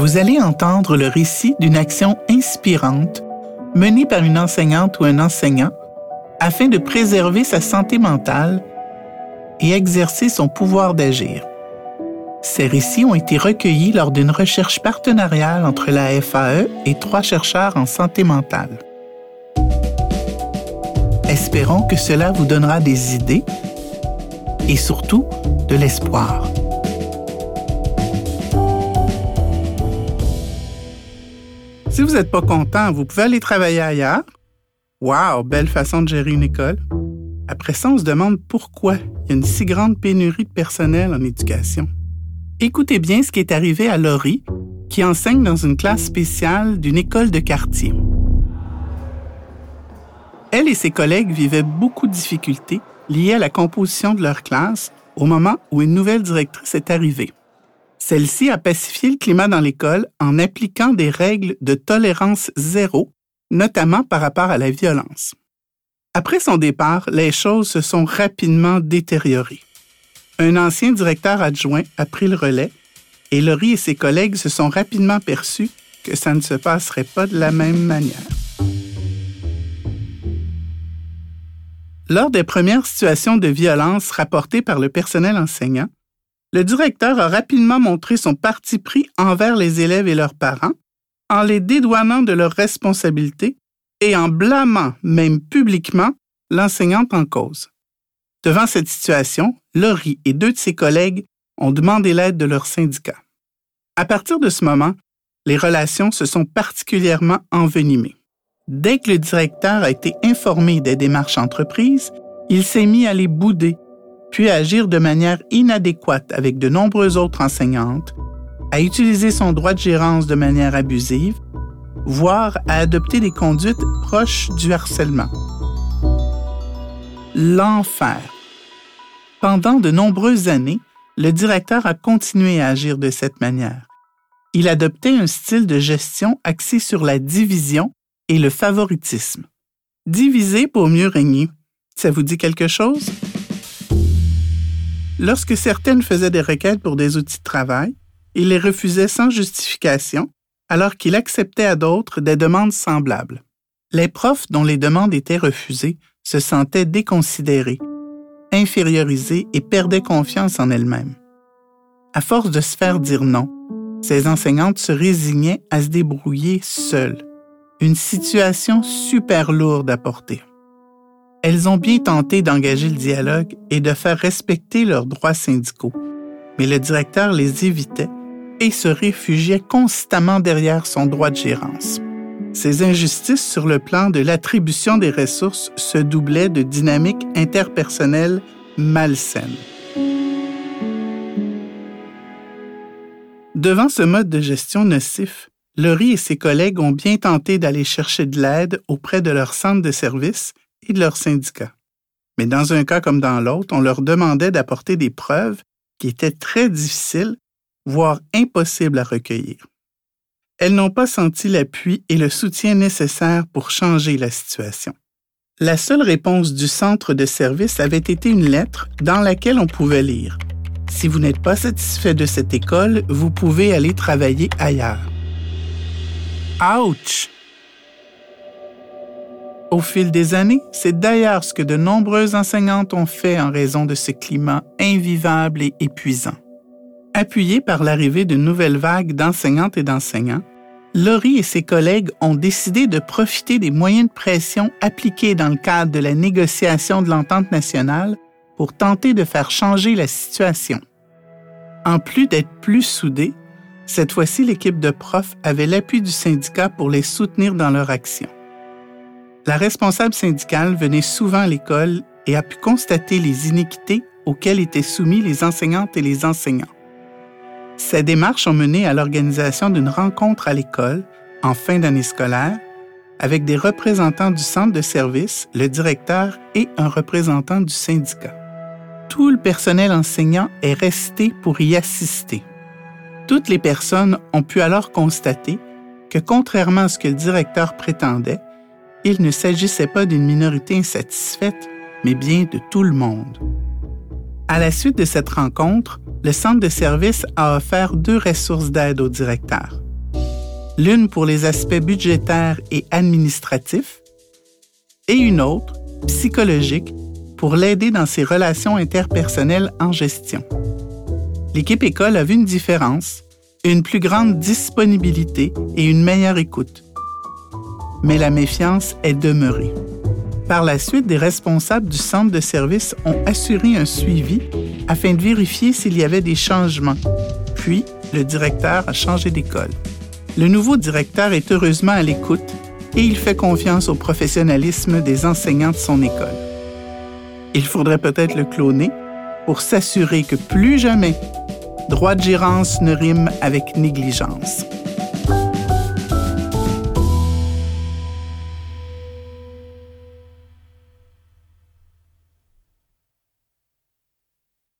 vous allez entendre le récit d'une action inspirante menée par une enseignante ou un enseignant afin de préserver sa santé mentale et exercer son pouvoir d'agir. Ces récits ont été recueillis lors d'une recherche partenariale entre la FAE et trois chercheurs en santé mentale. Espérons que cela vous donnera des idées et surtout de l'espoir. Si vous n'êtes pas content, vous pouvez aller travailler ailleurs. Wow, belle façon de gérer une école. Après ça, on se demande pourquoi il y a une si grande pénurie de personnel en éducation. Écoutez bien ce qui est arrivé à Laurie, qui enseigne dans une classe spéciale d'une école de quartier. Elle et ses collègues vivaient beaucoup de difficultés liées à la composition de leur classe au moment où une nouvelle directrice est arrivée. Celle-ci a pacifié le climat dans l'école en appliquant des règles de tolérance zéro, notamment par rapport à la violence. Après son départ, les choses se sont rapidement détériorées un ancien directeur adjoint a pris le relais et Laurie et ses collègues se sont rapidement perçus que ça ne se passerait pas de la même manière. Lors des premières situations de violence rapportées par le personnel enseignant, le directeur a rapidement montré son parti pris envers les élèves et leurs parents en les dédouanant de leurs responsabilités et en blâmant, même publiquement, l'enseignante en cause. Devant cette situation, Laurie et deux de ses collègues ont demandé l'aide de leur syndicat. À partir de ce moment, les relations se sont particulièrement envenimées. Dès que le directeur a été informé des démarches entreprises, il s'est mis à les bouder, puis à agir de manière inadéquate avec de nombreuses autres enseignantes, à utiliser son droit de gérance de manière abusive, voire à adopter des conduites proches du harcèlement l'enfer. Pendant de nombreuses années, le directeur a continué à agir de cette manière. Il adoptait un style de gestion axé sur la division et le favoritisme. Diviser pour mieux régner, ça vous dit quelque chose? Lorsque certaines faisaient des requêtes pour des outils de travail, il les refusait sans justification, alors qu'il acceptait à d'autres des demandes semblables. Les profs dont les demandes étaient refusées se sentait déconsidérée, infériorisée et perdait confiance en elle-même. À force de se faire dire non, ces enseignantes se résignaient à se débrouiller seules. Une situation super lourde à porter. Elles ont bien tenté d'engager le dialogue et de faire respecter leurs droits syndicaux, mais le directeur les évitait et se réfugiait constamment derrière son droit de gérance. Ces injustices sur le plan de l'attribution des ressources se doublaient de dynamiques interpersonnelles malsaines. Devant ce mode de gestion nocif, Laurie et ses collègues ont bien tenté d'aller chercher de l'aide auprès de leur centre de services et de leurs syndicats. Mais dans un cas comme dans l'autre, on leur demandait d'apporter des preuves qui étaient très difficiles, voire impossibles à recueillir elles n'ont pas senti l'appui et le soutien nécessaires pour changer la situation. La seule réponse du centre de service avait été une lettre dans laquelle on pouvait lire Si vous n'êtes pas satisfait de cette école, vous pouvez aller travailler ailleurs. Ouch! Au fil des années, c'est d'ailleurs ce que de nombreuses enseignantes ont fait en raison de ce climat invivable et épuisant. Appuyés par l'arrivée d'une nouvelle vague d'enseignantes et d'enseignants, Laurie et ses collègues ont décidé de profiter des moyens de pression appliqués dans le cadre de la négociation de l'entente nationale pour tenter de faire changer la situation. En plus d'être plus soudée, cette fois-ci, l'équipe de profs avait l'appui du syndicat pour les soutenir dans leur action. La responsable syndicale venait souvent à l'école et a pu constater les iniquités auxquelles étaient soumis les enseignantes et les enseignants. Ces démarches ont mené à l'organisation d'une rencontre à l'école en fin d'année scolaire avec des représentants du centre de service, le directeur et un représentant du syndicat. Tout le personnel enseignant est resté pour y assister. Toutes les personnes ont pu alors constater que contrairement à ce que le directeur prétendait, il ne s'agissait pas d'une minorité insatisfaite, mais bien de tout le monde. À la suite de cette rencontre, le centre de service a offert deux ressources d'aide au directeur, l'une pour les aspects budgétaires et administratifs, et une autre, psychologique, pour l'aider dans ses relations interpersonnelles en gestion. L'équipe école a vu une différence, une plus grande disponibilité et une meilleure écoute. Mais la méfiance est demeurée. Par la suite, des responsables du centre de service ont assuré un suivi afin de vérifier s'il y avait des changements. Puis, le directeur a changé d'école. Le nouveau directeur est heureusement à l'écoute et il fait confiance au professionnalisme des enseignants de son école. Il faudrait peut-être le cloner pour s'assurer que plus jamais droit de gérance ne rime avec négligence.